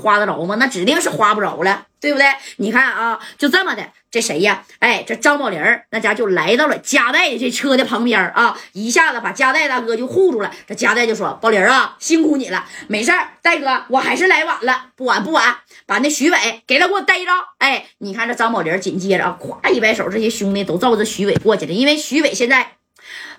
花得着吗？那指定是花不着了，对不对？你看啊，就这么的，这谁呀？哎，这张宝林那家就来到了加代这车的旁边啊，一下子把加代大哥就护住了。这加代就说：“宝林啊，辛苦你了，没事儿，戴哥，我还是来晚了，不晚不晚，把那徐伟给他给我逮着。”哎，你看这张宝林紧接着啊，咵一摆手，这些兄弟都照着徐伟过去了，因为徐伟现在。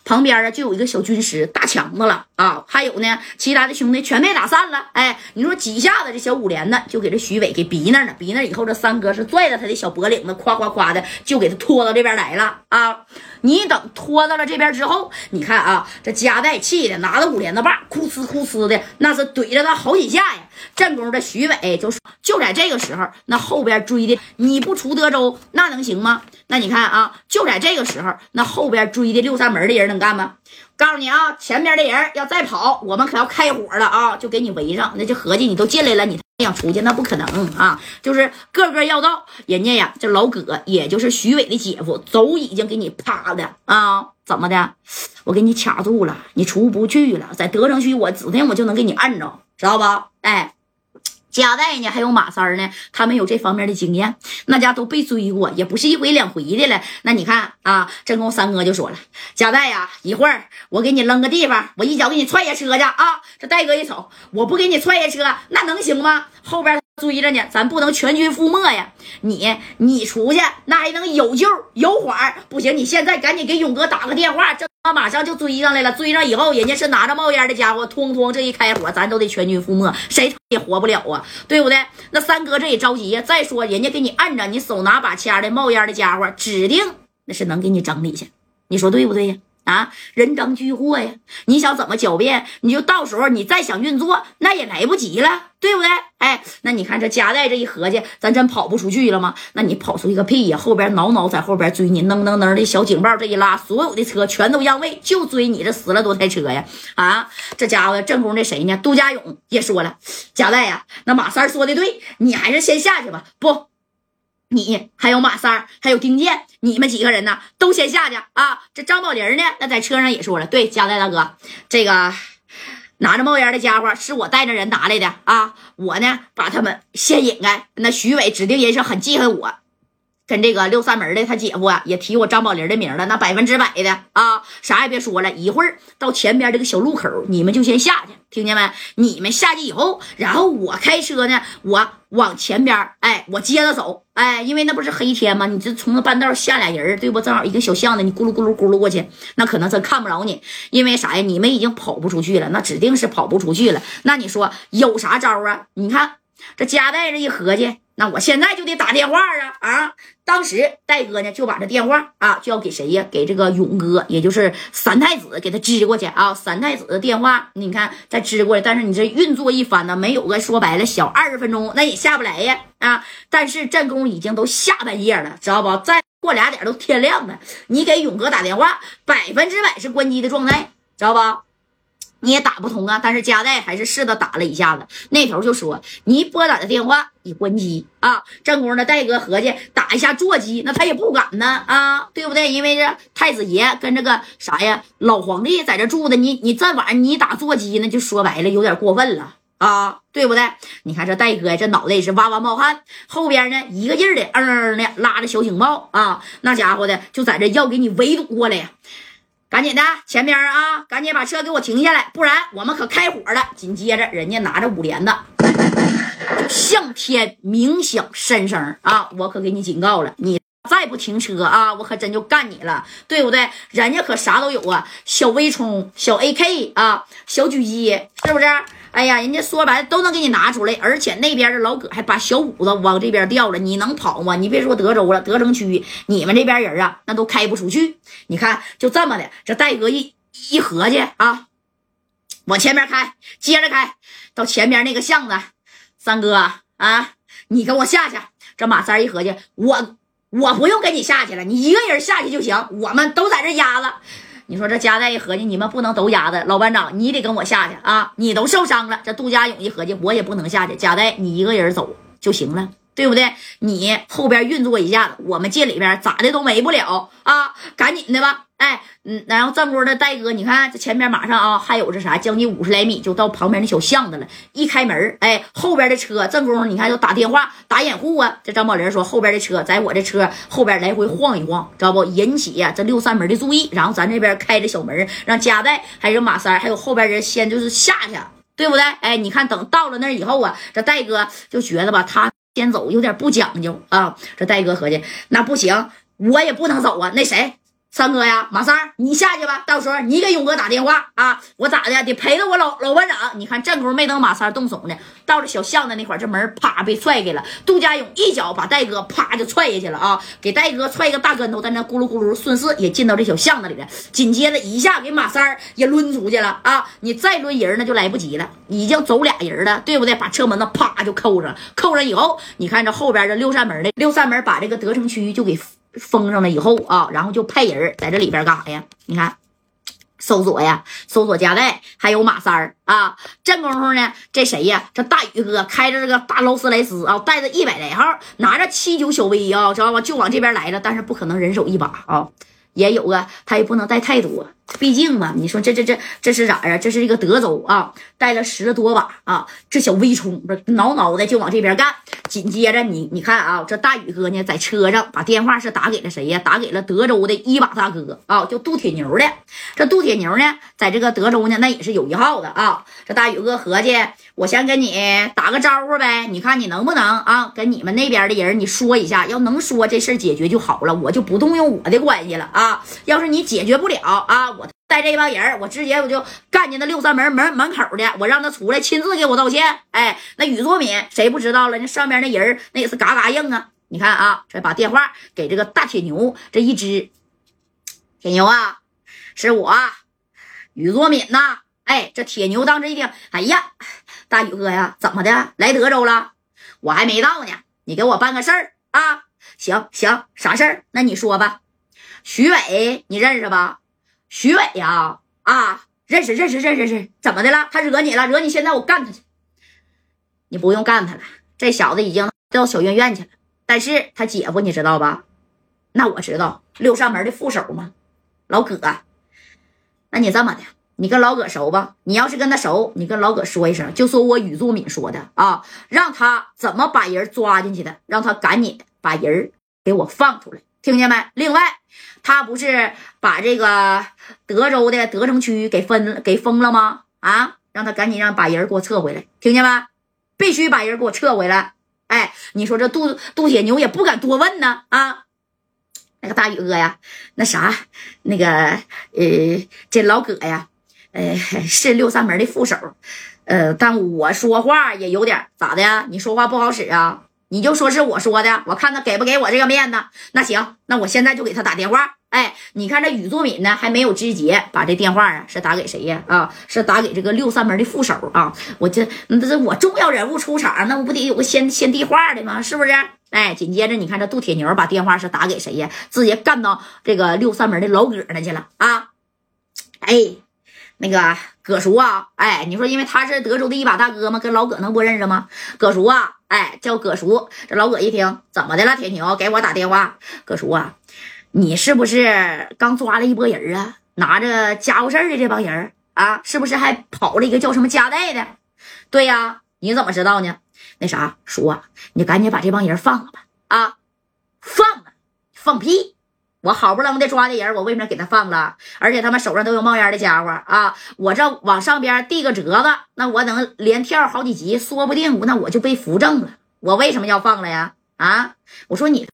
旁边啊，就有一个小军师大强子了啊，还有呢，其他的兄弟全被打散了。哎，你说几下子，这小五连呢，就给这徐伟给逼那了，逼那以后，这三哥是拽着他的小脖领子，夸夸夸的就给他拖到这边来了啊。你等拖到了这边之后，你看啊，这加代气的拿着五连的棒，哭呲哭呲的，那是怼着他好几下呀。正宫的徐伟就说，就在这个时候，那后边追的你不出德州，那能行吗？那你看啊，就在这个时候，那后边追的六扇门的人能干吗？告诉你啊，前边的人要再跑，我们可要开火了啊！就给你围上，那就合计你都进来了，你想出去那不可能啊！就是个个要到，人家呀，这老葛也就是徐伟的姐夫，都已经给你趴的啊！怎么的？我给你卡住了，你出不去了，在德城区，我指定我就能给你按着，知道吧？哎。贾代呢，还有马三呢，他们有这方面的经验，那家都被追过，也不是一回两回的了。那你看啊，正宫三哥就说了：“贾代呀，一会儿我给你扔个地方，我一脚给你踹下车去啊！”这戴哥一瞅，我不给你踹下车，那能行吗？后边。追着呢，咱不能全军覆没呀！你你出去，那还能有救有缓不行，你现在赶紧给勇哥打个电话，这他马上就追上来了。追上以后，人家是拿着冒烟的家伙，通通这一开火，咱都得全军覆没，谁也活不了啊，对不对？那三哥这也着急呀。再说，人家给你按着，你手拿把掐的冒烟的家伙，指定那是能给你整理去，你说对不对呀？啊，人赃俱获呀！你想怎么狡辩？你就到时候你再想运作，那也来不及了，对不对？哎，那你看这夹带这一合计，咱真跑不出去了吗？那你跑出去个屁呀！后边挠挠在后边追你，噔噔噔的小警报这一拉，所有的车全都让位，就追你这十来多台车呀！啊，这家伙正宫那谁呢？杜家勇也说了，夹带呀，那马三说的对，你还是先下去吧。不。你还有马三还有丁健，你们几个人呢？都先下去啊！这张宝林呢？那在车上也说了，对，加代大哥，这个拿着冒烟的家伙是我带着人拿来的啊！我呢，把他们先引开。那徐伟指定也是很记恨我，跟这个六扇门的他姐夫啊，也提我张宝林的名了，那百分之百的啊！啥也别说了，一会儿到前边这个小路口，你们就先下去。听见没？你们下去以后，然后我开车呢，我往前边，哎，我接着走，哎，因为那不是黑天吗？你这从那半道下俩人，对不？正好一个小巷子，你咕噜咕噜咕噜过去，那可能真看不着你，因为啥呀？你们已经跑不出去了，那指定是跑不出去了。那你说有啥招啊？你看这夹带着一合计。那我现在就得打电话啊啊！当时戴哥呢就把这电话啊就要给谁呀？给这个勇哥，也就是三太子，给他支过去啊。三太子的电话，你看再支过来，但是你这运作一番呢，没有个说白了小二十分钟，那也下不来呀啊！但是正宫已经都下半夜了，知道不？再过俩点都天亮了，你给勇哥打电话，百分之百是关机的状态，知道不？你也打不通啊，但是加代还是试着打了一下子，那头就说你拨打的电话已关机啊。正宫的戴哥合计打一下座机，那他也不敢呢啊，对不对？因为这太子爷跟这个啥呀老皇帝在这住的，你你这晚上你打座机，那就说白了有点过分了啊，对不对？你看这戴哥这脑袋也是哇哇冒汗，后边呢一个劲儿的嗯嗯的拉着小警报啊，那家伙的就在这要给你围堵过来呀。赶紧的，前边啊，赶紧把车给我停下来，不然我们可开火了。紧接着，人家拿着五连的，向天鸣响三声啊！我可给你警告了，你再不停车啊，我可真就干你了，对不对？人家可啥都有啊，小微冲、小 AK 啊，小狙击，是不是？哎呀，人家说白了都能给你拿出来，而且那边的老葛还把小五子往这边调了，你能跑吗？你别说德州了，德城区你们这边人啊，那都开不出去。你看，就这么的，这戴哥一一合计啊，往前面开，接着开到前边那个巷子，三哥啊，你跟我下去。这马三一合计，我我不用跟你下去了，你一个人下去就行，我们都在这压着。你说这加代一合计，你们不能都压着，老班长你得跟我下去啊！你都受伤了，这杜家勇一合计，我也不能下去。加代你一个人走就行了，对不对？你后边运作一下子，我们这里边咋的都没不了啊！赶紧的吧，哎，嗯，然后正宫的戴哥，你看这前边马上啊，还有这啥，将近五十来米就到旁边那小巷子了。一开门，哎，后边的车正宫，你看就打电话打掩护啊。这张宝林说，后边的车在我这车后边来回晃一晃，知道不？引起呀这六扇门的注意。然后咱这边开着小门，让加代还有马三还有后边人先就是下去，对不对？哎，你看等到了那以后啊，这戴哥就觉得吧，他。先走有点不讲究啊！这戴哥合计，那不行，我也不能走啊。那谁？三哥呀，马三，你下去吧。到时候你给勇哥打电话啊，我咋的得陪着我老老班长。你看，正功没等马三动手呢，到了小巷子那块这门啪被踹开了。杜家勇一脚把戴哥啪就踹下去了啊，给戴哥踹一个大跟头，在那咕噜咕噜顺势也进到这小巷子里了。紧接着一下给马三也抡出去了啊！你再抡人那就来不及了，已经走俩人了，对不对？把车门子啪就扣上，扣上以后，你看这后边这六扇门的六扇门把这个德城区就给。封上了以后啊，然后就派人在这里边干啥呀？你看，搜索呀，搜索加代，还有马三儿啊。这功夫呢，这谁呀？这大宇哥开着这个大劳斯莱斯啊，带着一百来号，拿着七九小 V 啊，知道吧？就往这边来了，但是不可能人手一把啊。也有啊，他也不能带太多，毕竟嘛，你说这这这这是咋呀？这是一个德州啊，带了十多把啊，这小微冲不是挠挠的就往这边干。紧接着你你看啊，这大宇哥呢在车上把电话是打给了谁呀？打给了德州的一把大哥啊，叫杜铁牛的。这杜铁牛呢，在这个德州呢，那也是有一号的啊。这大宇哥合计，我先跟你打个招呼呗，你看你能不能啊，跟你们那边的人你说一下，要能说这事解决就好了，我就不动用我的关系了啊。啊！要是你解决不了啊，我带这帮人，我直接我就干进那六扇门门门口的，我让他出来亲自给我道歉。哎，那宇作敏谁不知道了？那上面那人那也是嘎嘎硬啊！你看啊，这把电话给这个大铁牛这一支，铁牛啊，是我宇作敏呐！哎，这铁牛当时一听，哎呀，大宇哥呀，怎么的？来德州了？我还没到呢，你给我办个事儿啊！行行，啥事儿？那你说吧。徐伟，你认识吧？徐伟呀，啊，认识认识认识认识，怎么的了？他惹你了？惹你？现在我干他去！你不用干他了，这小子已经到小院院去了。但是他姐夫你知道吧？那我知道，六扇门的副手嘛，老葛。那你这么的，你跟老葛熟吧？你要是跟他熟，你跟老葛说一声，就说我宇作敏说的啊，让他怎么把人抓进去的，让他赶紧把人给我放出来。听见没？另外，他不是把这个德州的德城区给分给封了吗？啊，让他赶紧让把人给我撤回来，听见没？必须把人给我撤回来！哎，你说这杜杜铁牛也不敢多问呢啊！那个大宇哥呀，那啥，那个呃，这老葛呀，呃，是六扇门的副手，呃，但我说话也有点咋的呀？你说话不好使啊？你就说是我说的，我看他给不给我这个面子。那行，那我现在就给他打电话。哎，你看这宇作敏呢，还没有直接把这电话啊，是打给谁呀？啊，是打给这个六扇门的副手啊。我这那这我重要人物出场，那我不得有个先先递话的吗？是不是？哎，紧接着你看这杜铁牛把电话是打给谁呀？直接干到这个六扇门的老葛那去了啊。哎。那个葛叔啊，哎，你说因为他是德州的一把大哥吗？跟老葛能不认识吗？葛叔啊，哎，叫葛叔。这老葛一听，怎么的了？铁牛给我打电话。葛叔啊，你是不是刚抓了一波人啊？拿着家伙事的这帮人啊，是不是还跑了一个叫什么加代的？对呀，你怎么知道呢？那啥，叔啊，你赶紧把这帮人放了吧！啊，放了，放屁！我好不容易抓的人，我为什么给他放了？而且他们手上都有冒烟的家伙啊！我这往上边递个折子，那我能连跳好几级，说不定那我就被扶正了。我为什么要放了呀？啊！我说你